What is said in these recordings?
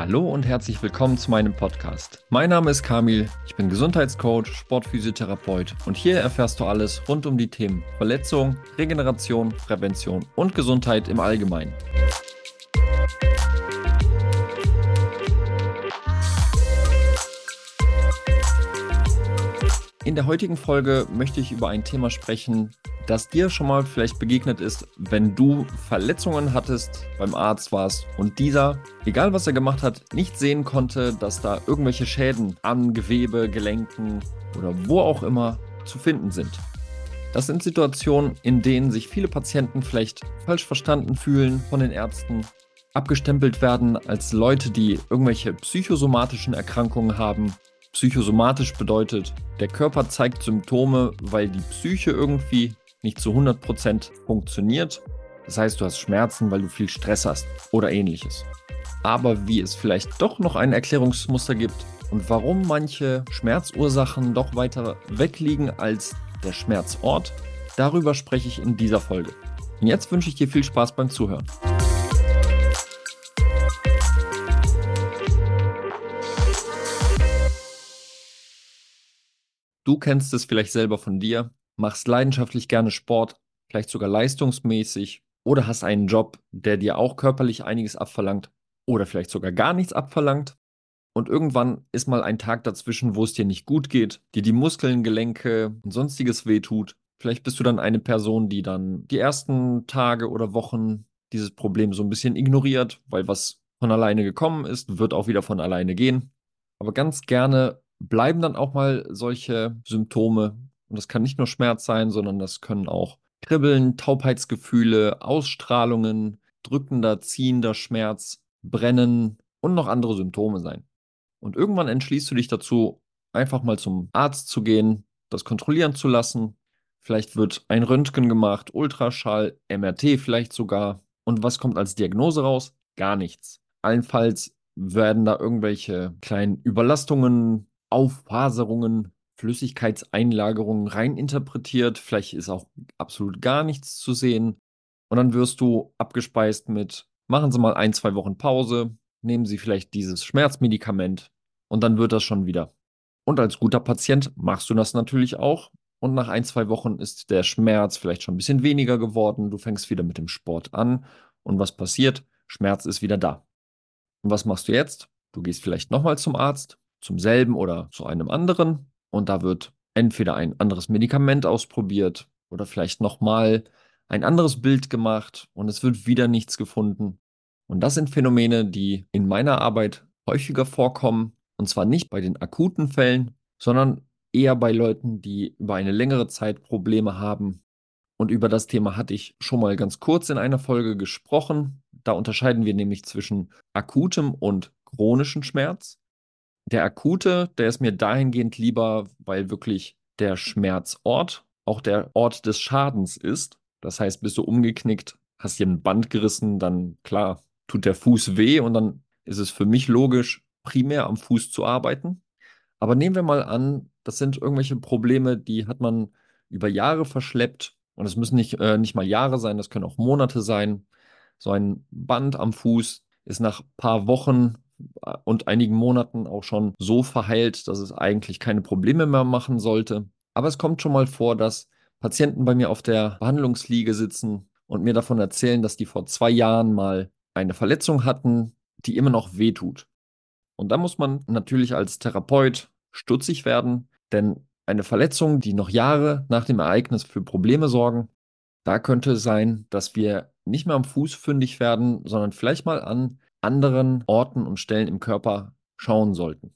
Hallo und herzlich willkommen zu meinem Podcast. Mein Name ist Kamil, ich bin Gesundheitscoach, Sportphysiotherapeut und hier erfährst du alles rund um die Themen Verletzung, Regeneration, Prävention und Gesundheit im Allgemeinen. In der heutigen Folge möchte ich über ein Thema sprechen, das dir schon mal vielleicht begegnet ist, wenn du Verletzungen hattest, beim Arzt warst und dieser, egal was er gemacht hat, nicht sehen konnte, dass da irgendwelche Schäden am Gewebe, Gelenken oder wo auch immer zu finden sind. Das sind Situationen, in denen sich viele Patienten vielleicht falsch verstanden fühlen von den Ärzten, abgestempelt werden als Leute, die irgendwelche psychosomatischen Erkrankungen haben Psychosomatisch bedeutet, der Körper zeigt Symptome, weil die Psyche irgendwie nicht zu 100% funktioniert. Das heißt, du hast Schmerzen, weil du viel Stress hast oder ähnliches. Aber wie es vielleicht doch noch ein Erklärungsmuster gibt und warum manche Schmerzursachen doch weiter weg liegen als der Schmerzort, darüber spreche ich in dieser Folge. Und jetzt wünsche ich dir viel Spaß beim Zuhören. Du kennst es vielleicht selber von dir, machst leidenschaftlich gerne Sport, vielleicht sogar leistungsmäßig oder hast einen Job, der dir auch körperlich einiges abverlangt oder vielleicht sogar gar nichts abverlangt. Und irgendwann ist mal ein Tag dazwischen, wo es dir nicht gut geht, dir die Muskeln, Gelenke und sonstiges wehtut. Vielleicht bist du dann eine Person, die dann die ersten Tage oder Wochen dieses Problem so ein bisschen ignoriert, weil was von alleine gekommen ist, wird auch wieder von alleine gehen. Aber ganz gerne bleiben dann auch mal solche Symptome. Und das kann nicht nur Schmerz sein, sondern das können auch Kribbeln, Taubheitsgefühle, Ausstrahlungen, drückender, ziehender Schmerz, Brennen und noch andere Symptome sein. Und irgendwann entschließt du dich dazu, einfach mal zum Arzt zu gehen, das kontrollieren zu lassen. Vielleicht wird ein Röntgen gemacht, Ultraschall, MRT vielleicht sogar. Und was kommt als Diagnose raus? Gar nichts. Allenfalls werden da irgendwelche kleinen Überlastungen Auffaserungen, Flüssigkeitseinlagerungen reininterpretiert. Vielleicht ist auch absolut gar nichts zu sehen. Und dann wirst du abgespeist mit, machen Sie mal ein, zwei Wochen Pause, nehmen Sie vielleicht dieses Schmerzmedikament und dann wird das schon wieder. Und als guter Patient machst du das natürlich auch. Und nach ein, zwei Wochen ist der Schmerz vielleicht schon ein bisschen weniger geworden. Du fängst wieder mit dem Sport an. Und was passiert? Schmerz ist wieder da. Und was machst du jetzt? Du gehst vielleicht nochmal zum Arzt, zum selben oder zu einem anderen. Und da wird entweder ein anderes Medikament ausprobiert oder vielleicht nochmal ein anderes Bild gemacht und es wird wieder nichts gefunden. Und das sind Phänomene, die in meiner Arbeit häufiger vorkommen. Und zwar nicht bei den akuten Fällen, sondern eher bei Leuten, die über eine längere Zeit Probleme haben. Und über das Thema hatte ich schon mal ganz kurz in einer Folge gesprochen. Da unterscheiden wir nämlich zwischen akutem und chronischen Schmerz. Der akute, der ist mir dahingehend lieber, weil wirklich der Schmerzort auch der Ort des Schadens ist. Das heißt, bist du umgeknickt, hast dir ein Band gerissen, dann klar, tut der Fuß weh und dann ist es für mich logisch, primär am Fuß zu arbeiten. Aber nehmen wir mal an, das sind irgendwelche Probleme, die hat man über Jahre verschleppt und es müssen nicht, äh, nicht mal Jahre sein, das können auch Monate sein. So ein Band am Fuß ist nach ein paar Wochen und einigen Monaten auch schon so verheilt, dass es eigentlich keine Probleme mehr machen sollte. Aber es kommt schon mal vor, dass Patienten bei mir auf der Behandlungsliege sitzen und mir davon erzählen, dass die vor zwei Jahren mal eine Verletzung hatten, die immer noch wehtut. Und da muss man natürlich als Therapeut stutzig werden, denn eine Verletzung, die noch Jahre nach dem Ereignis für Probleme sorgen, da könnte es sein, dass wir nicht mehr am Fuß fündig werden, sondern vielleicht mal an anderen Orten und Stellen im Körper schauen sollten.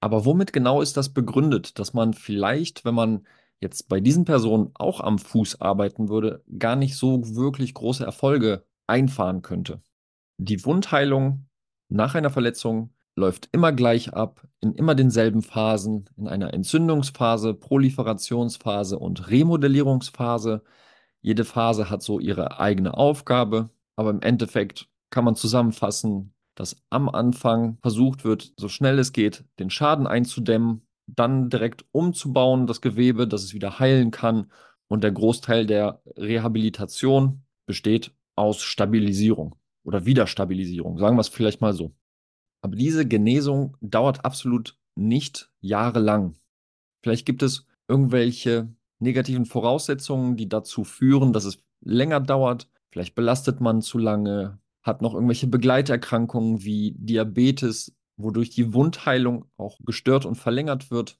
Aber womit genau ist das begründet, dass man vielleicht, wenn man jetzt bei diesen Personen auch am Fuß arbeiten würde, gar nicht so wirklich große Erfolge einfahren könnte? Die Wundheilung nach einer Verletzung läuft immer gleich ab, in immer denselben Phasen, in einer Entzündungsphase, Proliferationsphase und Remodellierungsphase. Jede Phase hat so ihre eigene Aufgabe, aber im Endeffekt kann man zusammenfassen, dass am Anfang versucht wird, so schnell es geht, den Schaden einzudämmen, dann direkt umzubauen, das Gewebe, dass es wieder heilen kann. Und der Großteil der Rehabilitation besteht aus Stabilisierung oder Wiederstabilisierung, sagen wir es vielleicht mal so. Aber diese Genesung dauert absolut nicht jahrelang. Vielleicht gibt es irgendwelche negativen Voraussetzungen, die dazu führen, dass es länger dauert. Vielleicht belastet man zu lange, hat noch irgendwelche Begleiterkrankungen wie Diabetes, wodurch die Wundheilung auch gestört und verlängert wird.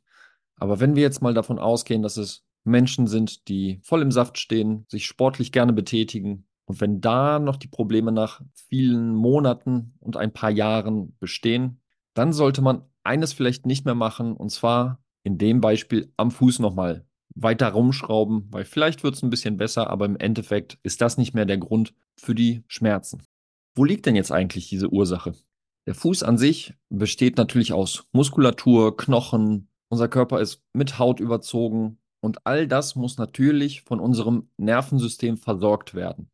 Aber wenn wir jetzt mal davon ausgehen, dass es Menschen sind, die voll im Saft stehen, sich sportlich gerne betätigen, und wenn da noch die Probleme nach vielen Monaten und ein paar Jahren bestehen, dann sollte man eines vielleicht nicht mehr machen, und zwar in dem Beispiel am Fuß nochmal weiter rumschrauben, weil vielleicht wird es ein bisschen besser, aber im Endeffekt ist das nicht mehr der Grund für die Schmerzen. Wo liegt denn jetzt eigentlich diese Ursache? Der Fuß an sich besteht natürlich aus Muskulatur, Knochen, unser Körper ist mit Haut überzogen und all das muss natürlich von unserem Nervensystem versorgt werden.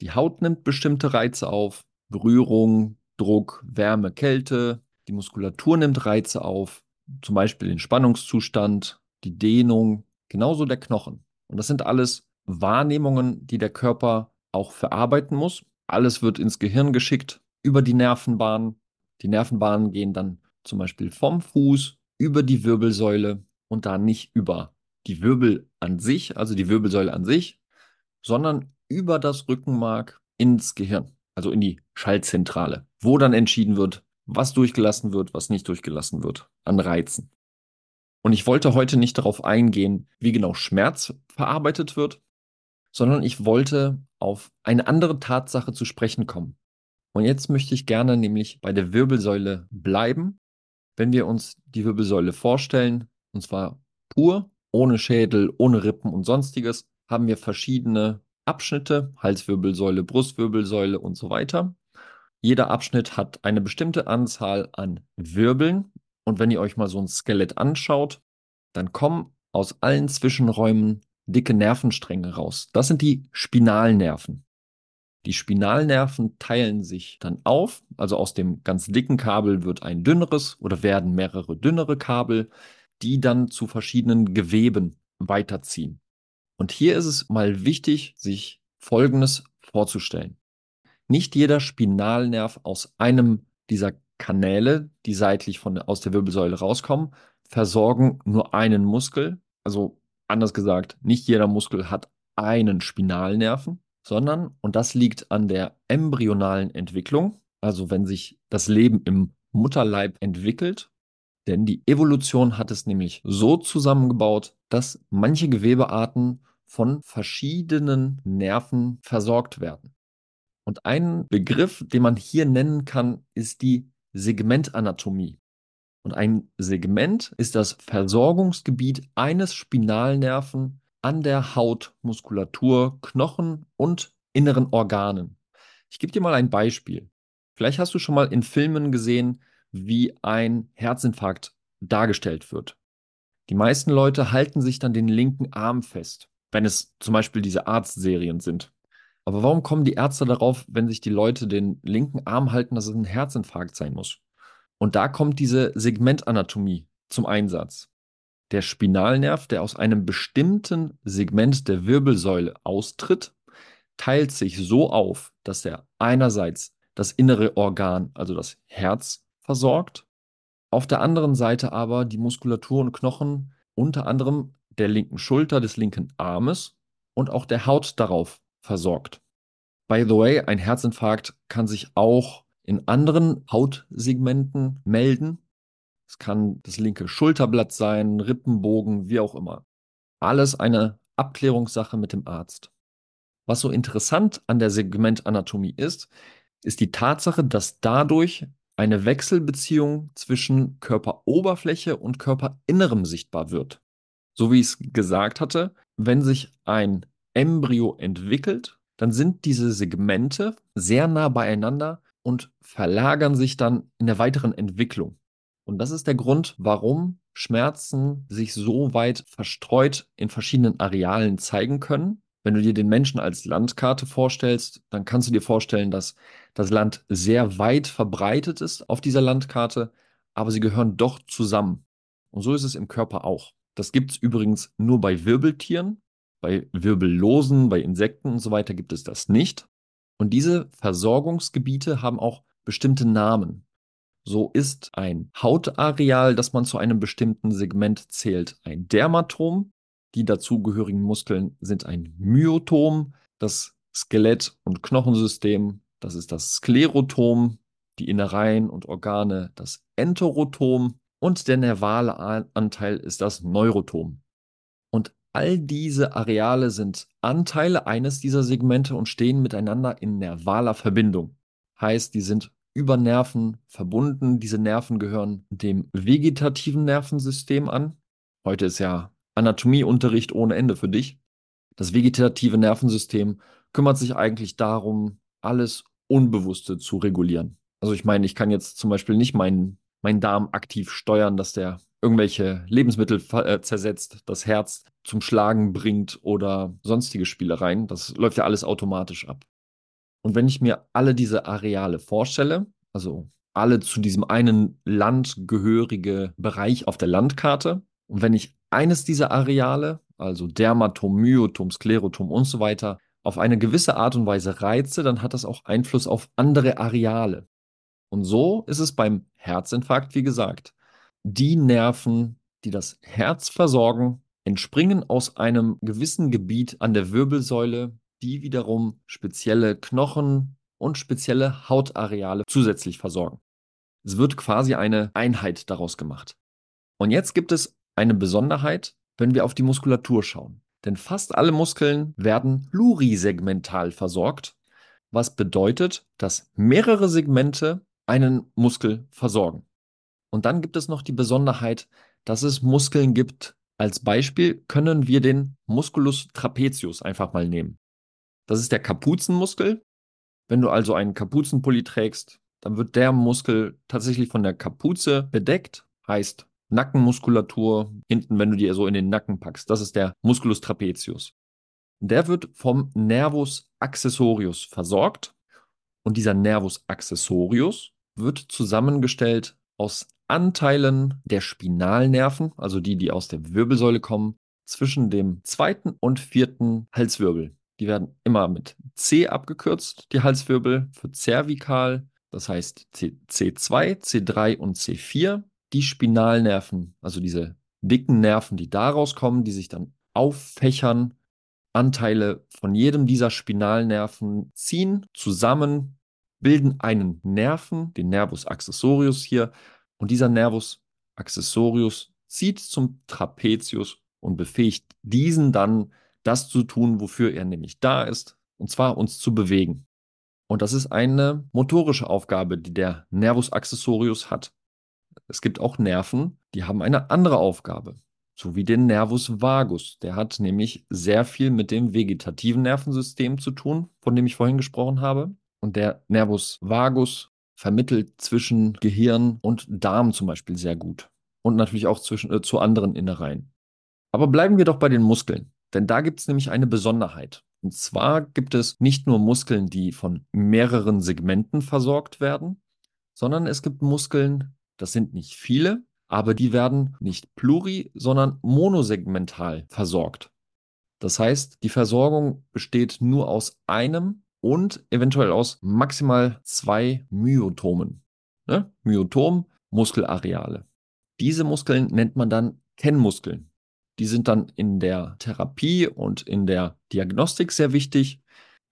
Die Haut nimmt bestimmte Reize auf, Berührung, Druck, Wärme, Kälte. Die Muskulatur nimmt Reize auf, zum Beispiel den Spannungszustand, die Dehnung, genauso der Knochen. Und das sind alles Wahrnehmungen, die der Körper auch verarbeiten muss. Alles wird ins Gehirn geschickt über die Nervenbahnen. Die Nervenbahnen gehen dann zum Beispiel vom Fuß über die Wirbelsäule und da nicht über die Wirbel an sich, also die Wirbelsäule an sich, sondern über das Rückenmark ins Gehirn, also in die Schaltzentrale, wo dann entschieden wird, was durchgelassen wird, was nicht durchgelassen wird an Reizen. Und ich wollte heute nicht darauf eingehen, wie genau Schmerz verarbeitet wird, sondern ich wollte auf eine andere Tatsache zu sprechen kommen. Und jetzt möchte ich gerne nämlich bei der Wirbelsäule bleiben. Wenn wir uns die Wirbelsäule vorstellen, und zwar pur, ohne Schädel, ohne Rippen und sonstiges, haben wir verschiedene Abschnitte, Halswirbelsäule, Brustwirbelsäule und so weiter. Jeder Abschnitt hat eine bestimmte Anzahl an Wirbeln. Und wenn ihr euch mal so ein Skelett anschaut, dann kommen aus allen Zwischenräumen dicke Nervenstränge raus. Das sind die Spinalnerven. Die Spinalnerven teilen sich dann auf, also aus dem ganz dicken Kabel wird ein dünneres oder werden mehrere dünnere Kabel, die dann zu verschiedenen Geweben weiterziehen. Und hier ist es mal wichtig, sich Folgendes vorzustellen. Nicht jeder Spinalnerv aus einem dieser Kanäle, die seitlich von, aus der Wirbelsäule rauskommen, versorgen nur einen Muskel. Also anders gesagt, nicht jeder Muskel hat einen Spinalnerven, sondern, und das liegt an der embryonalen Entwicklung, also wenn sich das Leben im Mutterleib entwickelt, denn die Evolution hat es nämlich so zusammengebaut, dass manche Gewebearten von verschiedenen Nerven versorgt werden. Und ein Begriff, den man hier nennen kann, ist die Segmentanatomie. Und ein Segment ist das Versorgungsgebiet eines Spinalnerven an der Haut, Muskulatur, Knochen und inneren Organen. Ich gebe dir mal ein Beispiel. Vielleicht hast du schon mal in Filmen gesehen, wie ein Herzinfarkt dargestellt wird. Die meisten Leute halten sich dann den linken Arm fest wenn es zum Beispiel diese Arztserien sind. Aber warum kommen die Ärzte darauf, wenn sich die Leute den linken Arm halten, dass es ein Herzinfarkt sein muss? Und da kommt diese Segmentanatomie zum Einsatz. Der Spinalnerv, der aus einem bestimmten Segment der Wirbelsäule austritt, teilt sich so auf, dass er einerseits das innere Organ, also das Herz, versorgt, auf der anderen Seite aber die Muskulatur und Knochen, unter anderem der linken Schulter, des linken Armes und auch der Haut darauf versorgt. By the way, ein Herzinfarkt kann sich auch in anderen Hautsegmenten melden. Es kann das linke Schulterblatt sein, Rippenbogen, wie auch immer. Alles eine Abklärungssache mit dem Arzt. Was so interessant an der Segmentanatomie ist, ist die Tatsache, dass dadurch eine Wechselbeziehung zwischen Körperoberfläche und Körperinnerem sichtbar wird so wie ich es gesagt hatte, wenn sich ein Embryo entwickelt, dann sind diese Segmente sehr nah beieinander und verlagern sich dann in der weiteren Entwicklung. Und das ist der Grund, warum Schmerzen sich so weit verstreut in verschiedenen Arealen zeigen können. Wenn du dir den Menschen als Landkarte vorstellst, dann kannst du dir vorstellen, dass das Land sehr weit verbreitet ist auf dieser Landkarte, aber sie gehören doch zusammen. Und so ist es im Körper auch. Das gibt es übrigens nur bei Wirbeltieren. Bei Wirbellosen, bei Insekten und so weiter gibt es das nicht. Und diese Versorgungsgebiete haben auch bestimmte Namen. So ist ein Hautareal, das man zu einem bestimmten Segment zählt, ein Dermatom. Die dazugehörigen Muskeln sind ein Myotom. Das Skelett- und Knochensystem, das ist das Sklerotom. Die Innereien und Organe, das Enterotom. Und der nervale Anteil ist das Neurotom. All diese Areale sind Anteile eines dieser Segmente und stehen miteinander in nervaler Verbindung. Heißt, die sind über Nerven verbunden. Diese Nerven gehören dem vegetativen Nervensystem an. Heute ist ja Anatomieunterricht ohne Ende für dich. Das vegetative Nervensystem kümmert sich eigentlich darum, alles Unbewusste zu regulieren. Also ich meine, ich kann jetzt zum Beispiel nicht meinen, meinen Darm aktiv steuern, dass der irgendwelche Lebensmittel äh, zersetzt, das Herz zum Schlagen bringt oder sonstige Spielereien. Das läuft ja alles automatisch ab. Und wenn ich mir alle diese Areale vorstelle, also alle zu diesem einen Land gehörige Bereich auf der Landkarte, und wenn ich eines dieser Areale, also Dermatom, Myotom, Sklerotom und so weiter, auf eine gewisse Art und Weise reize, dann hat das auch Einfluss auf andere Areale. Und so ist es beim Herzinfarkt, wie gesagt. Die Nerven, die das Herz versorgen, entspringen aus einem gewissen Gebiet an der Wirbelsäule, die wiederum spezielle Knochen und spezielle Hautareale zusätzlich versorgen. Es wird quasi eine Einheit daraus gemacht. Und jetzt gibt es eine Besonderheit, wenn wir auf die Muskulatur schauen. Denn fast alle Muskeln werden plurisegmental versorgt, was bedeutet, dass mehrere Segmente einen Muskel versorgen. Und dann gibt es noch die Besonderheit, dass es Muskeln gibt. Als Beispiel können wir den Musculus trapezius einfach mal nehmen. Das ist der Kapuzenmuskel. Wenn du also einen Kapuzenpulli trägst, dann wird der Muskel tatsächlich von der Kapuze bedeckt, heißt Nackenmuskulatur hinten, wenn du die so in den Nacken packst. Das ist der Musculus trapezius. Der wird vom Nervus accessorius versorgt und dieser Nervus accessorius wird zusammengestellt aus Anteilen der Spinalnerven, also die, die aus der Wirbelsäule kommen, zwischen dem zweiten und vierten Halswirbel. Die werden immer mit C abgekürzt, die Halswirbel für zervikal, das heißt C, C2, C3 und C4. Die Spinalnerven, also diese dicken Nerven, die daraus kommen, die sich dann auffächern, Anteile von jedem dieser Spinalnerven ziehen zusammen, bilden einen Nerven, den Nervus accessorius hier, und dieser Nervus accessorius zieht zum Trapezius und befähigt diesen dann, das zu tun, wofür er nämlich da ist, und zwar uns zu bewegen. Und das ist eine motorische Aufgabe, die der Nervus accessorius hat. Es gibt auch Nerven, die haben eine andere Aufgabe, so wie den Nervus vagus. Der hat nämlich sehr viel mit dem vegetativen Nervensystem zu tun, von dem ich vorhin gesprochen habe. Und der Nervus vagus vermittelt zwischen Gehirn und Darm zum Beispiel sehr gut. Und natürlich auch zwischen, äh, zu anderen Innereien. Aber bleiben wir doch bei den Muskeln. Denn da gibt es nämlich eine Besonderheit. Und zwar gibt es nicht nur Muskeln, die von mehreren Segmenten versorgt werden, sondern es gibt Muskeln, das sind nicht viele, aber die werden nicht pluri, sondern monosegmental versorgt. Das heißt, die Versorgung besteht nur aus einem und eventuell aus maximal zwei Myotomen. Ne? Myotom, Muskelareale. Diese Muskeln nennt man dann Kennmuskeln. Die sind dann in der Therapie und in der Diagnostik sehr wichtig,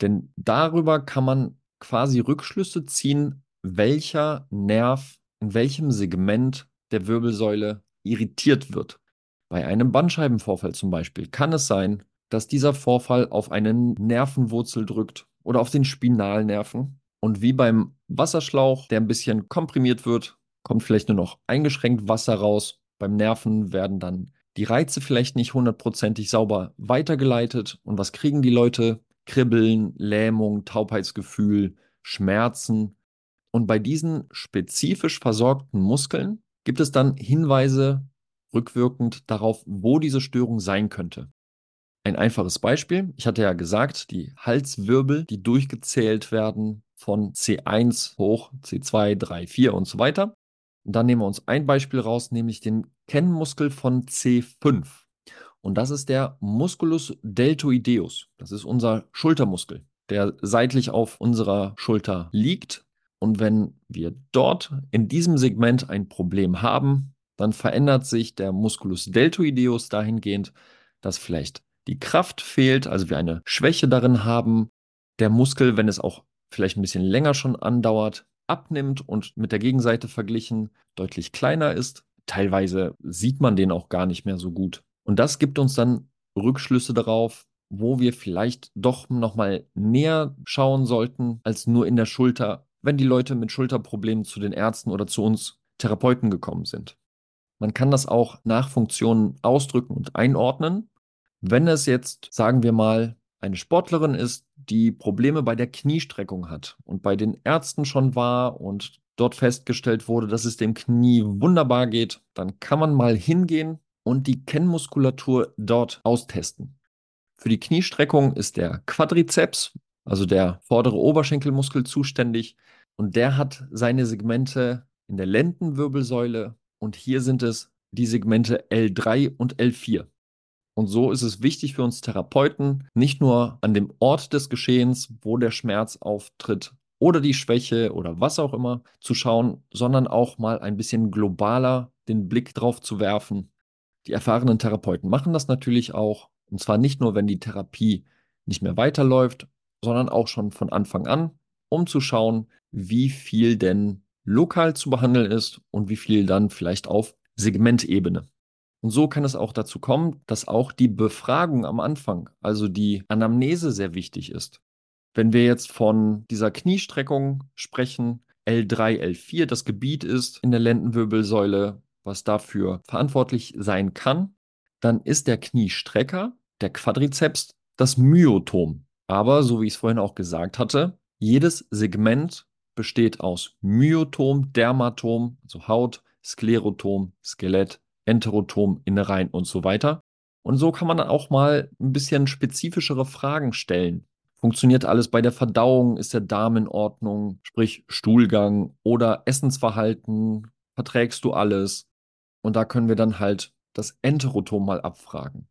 denn darüber kann man quasi Rückschlüsse ziehen, welcher Nerv in welchem Segment der Wirbelsäule irritiert wird. Bei einem Bandscheibenvorfall zum Beispiel kann es sein, dass dieser Vorfall auf einen Nervenwurzel drückt oder auf den Spinalnerven. Und wie beim Wasserschlauch, der ein bisschen komprimiert wird, kommt vielleicht nur noch eingeschränkt Wasser raus. Beim Nerven werden dann die Reize vielleicht nicht hundertprozentig sauber weitergeleitet. Und was kriegen die Leute? Kribbeln, Lähmung, Taubheitsgefühl, Schmerzen. Und bei diesen spezifisch versorgten Muskeln gibt es dann Hinweise rückwirkend darauf, wo diese Störung sein könnte. Ein einfaches Beispiel. Ich hatte ja gesagt, die Halswirbel, die durchgezählt werden von C1 hoch C2, 3, 4 und so weiter. Und dann nehmen wir uns ein Beispiel raus, nämlich den Kennmuskel von C5. Und das ist der Musculus deltoideus. Das ist unser Schultermuskel, der seitlich auf unserer Schulter liegt Und wenn wir dort in diesem Segment ein Problem haben, dann verändert sich der Musculus deltoideus dahingehend, dass vielleicht die Kraft fehlt, also wir eine Schwäche darin haben, der Muskel, wenn es auch vielleicht ein bisschen länger schon andauert, abnimmt und mit der Gegenseite verglichen deutlich kleiner ist. Teilweise sieht man den auch gar nicht mehr so gut. Und das gibt uns dann Rückschlüsse darauf, wo wir vielleicht doch nochmal näher schauen sollten als nur in der Schulter, wenn die Leute mit Schulterproblemen zu den Ärzten oder zu uns Therapeuten gekommen sind. Man kann das auch nach Funktionen ausdrücken und einordnen. Wenn es jetzt, sagen wir mal, eine Sportlerin ist, die Probleme bei der Kniestreckung hat und bei den Ärzten schon war und dort festgestellt wurde, dass es dem Knie wunderbar geht, dann kann man mal hingehen und die Kennmuskulatur dort austesten. Für die Kniestreckung ist der Quadrizeps, also der vordere Oberschenkelmuskel, zuständig und der hat seine Segmente in der Lendenwirbelsäule und hier sind es die Segmente L3 und L4. Und so ist es wichtig für uns Therapeuten, nicht nur an dem Ort des Geschehens, wo der Schmerz auftritt oder die Schwäche oder was auch immer zu schauen, sondern auch mal ein bisschen globaler den Blick drauf zu werfen. Die erfahrenen Therapeuten machen das natürlich auch. Und zwar nicht nur, wenn die Therapie nicht mehr weiterläuft, sondern auch schon von Anfang an, um zu schauen, wie viel denn lokal zu behandeln ist und wie viel dann vielleicht auf Segmentebene. Und so kann es auch dazu kommen, dass auch die Befragung am Anfang, also die Anamnese sehr wichtig ist. Wenn wir jetzt von dieser Kniestreckung sprechen, L3, L4 das Gebiet ist in der Lendenwirbelsäule, was dafür verantwortlich sein kann, dann ist der Kniestrecker, der Quadrizeps, das Myotom. Aber, so wie ich es vorhin auch gesagt hatte, jedes Segment besteht aus Myotom, Dermatom, also Haut, Sklerotom, Skelett, Enterotom, Innereien und so weiter. Und so kann man dann auch mal ein bisschen spezifischere Fragen stellen. Funktioniert alles bei der Verdauung? Ist der Darm in Ordnung? Sprich Stuhlgang oder Essensverhalten? Verträgst du alles? Und da können wir dann halt das Enterotom mal abfragen.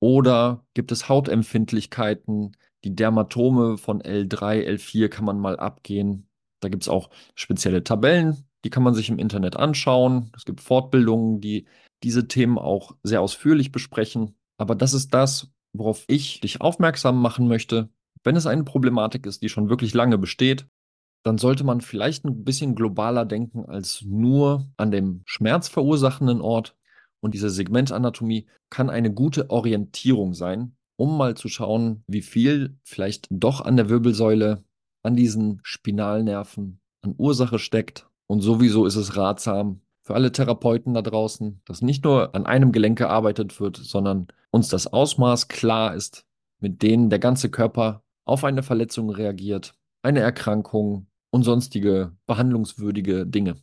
Oder gibt es Hautempfindlichkeiten? Die Dermatome von L3, L4 kann man mal abgehen. Da gibt es auch spezielle Tabellen, die kann man sich im Internet anschauen. Es gibt Fortbildungen, die diese Themen auch sehr ausführlich besprechen. Aber das ist das, worauf ich dich aufmerksam machen möchte. Wenn es eine Problematik ist, die schon wirklich lange besteht, dann sollte man vielleicht ein bisschen globaler denken als nur an dem schmerzverursachenden Ort. Und diese Segmentanatomie kann eine gute Orientierung sein, um mal zu schauen, wie viel vielleicht doch an der Wirbelsäule, an diesen Spinalnerven, an Ursache steckt. Und sowieso ist es ratsam, für alle Therapeuten da draußen, dass nicht nur an einem Gelenk gearbeitet wird, sondern uns das Ausmaß klar ist, mit denen der ganze Körper auf eine Verletzung reagiert, eine Erkrankung und sonstige behandlungswürdige Dinge.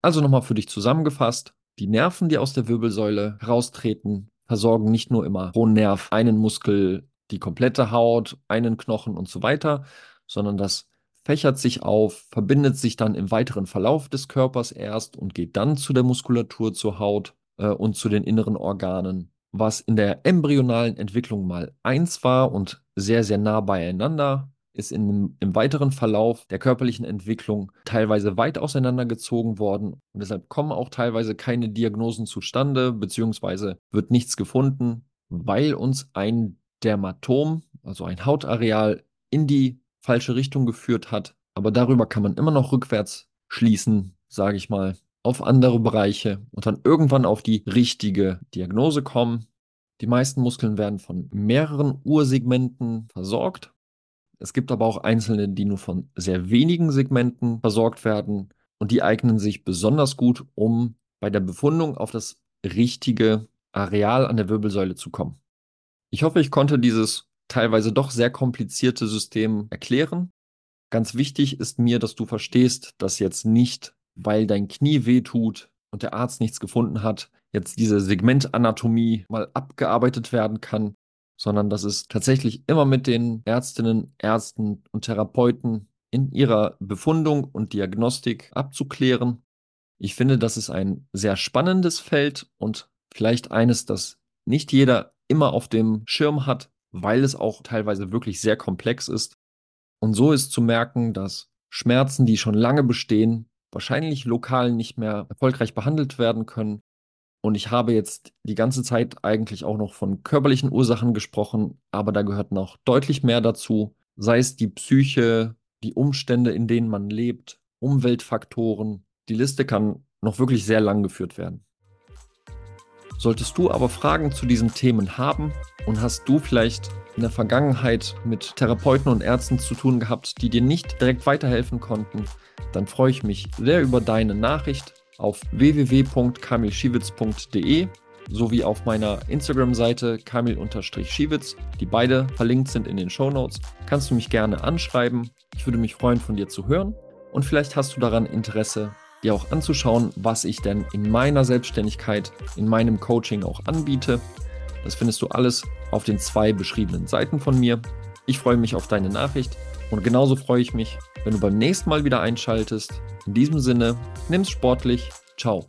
Also nochmal für dich zusammengefasst, die Nerven, die aus der Wirbelsäule heraustreten, versorgen nicht nur immer pro Nerv einen Muskel, die komplette Haut, einen Knochen und so weiter, sondern das fächert sich auf, verbindet sich dann im weiteren Verlauf des Körpers erst und geht dann zu der Muskulatur, zur Haut äh, und zu den inneren Organen. Was in der embryonalen Entwicklung mal eins war und sehr, sehr nah beieinander, ist in, im weiteren Verlauf der körperlichen Entwicklung teilweise weit auseinandergezogen worden. Und deshalb kommen auch teilweise keine Diagnosen zustande, beziehungsweise wird nichts gefunden, weil uns ein Dermatom, also ein Hautareal, in die falsche Richtung geführt hat. Aber darüber kann man immer noch rückwärts schließen, sage ich mal, auf andere Bereiche und dann irgendwann auf die richtige Diagnose kommen. Die meisten Muskeln werden von mehreren Ursegmenten versorgt. Es gibt aber auch einzelne, die nur von sehr wenigen Segmenten versorgt werden und die eignen sich besonders gut, um bei der Befundung auf das richtige Areal an der Wirbelsäule zu kommen. Ich hoffe, ich konnte dieses teilweise doch sehr komplizierte System erklären. Ganz wichtig ist mir, dass du verstehst, dass jetzt nicht, weil dein Knie wehtut und der Arzt nichts gefunden hat, jetzt diese Segmentanatomie mal abgearbeitet werden kann, sondern dass es tatsächlich immer mit den Ärztinnen, Ärzten und Therapeuten in ihrer Befundung und Diagnostik abzuklären. Ich finde, das ist ein sehr spannendes Feld und vielleicht eines, das nicht jeder immer auf dem Schirm hat, weil es auch teilweise wirklich sehr komplex ist. Und so ist zu merken, dass Schmerzen, die schon lange bestehen, wahrscheinlich lokal nicht mehr erfolgreich behandelt werden können. Und ich habe jetzt die ganze Zeit eigentlich auch noch von körperlichen Ursachen gesprochen, aber da gehört noch deutlich mehr dazu, sei es die Psyche, die Umstände, in denen man lebt, Umweltfaktoren. Die Liste kann noch wirklich sehr lang geführt werden. Solltest du aber Fragen zu diesen Themen haben und hast du vielleicht in der Vergangenheit mit Therapeuten und Ärzten zu tun gehabt, die dir nicht direkt weiterhelfen konnten, dann freue ich mich sehr über deine Nachricht auf www.kamilschiewitz.de sowie auf meiner Instagram-Seite kamil-schiewitz, die beide verlinkt sind in den Show Notes. Kannst du mich gerne anschreiben. Ich würde mich freuen, von dir zu hören. Und vielleicht hast du daran Interesse, dir auch anzuschauen, was ich denn in meiner Selbstständigkeit, in meinem Coaching auch anbiete. Das findest du alles auf den zwei beschriebenen Seiten von mir. Ich freue mich auf deine Nachricht und genauso freue ich mich, wenn du beim nächsten Mal wieder einschaltest. In diesem Sinne, nimm's sportlich. Ciao.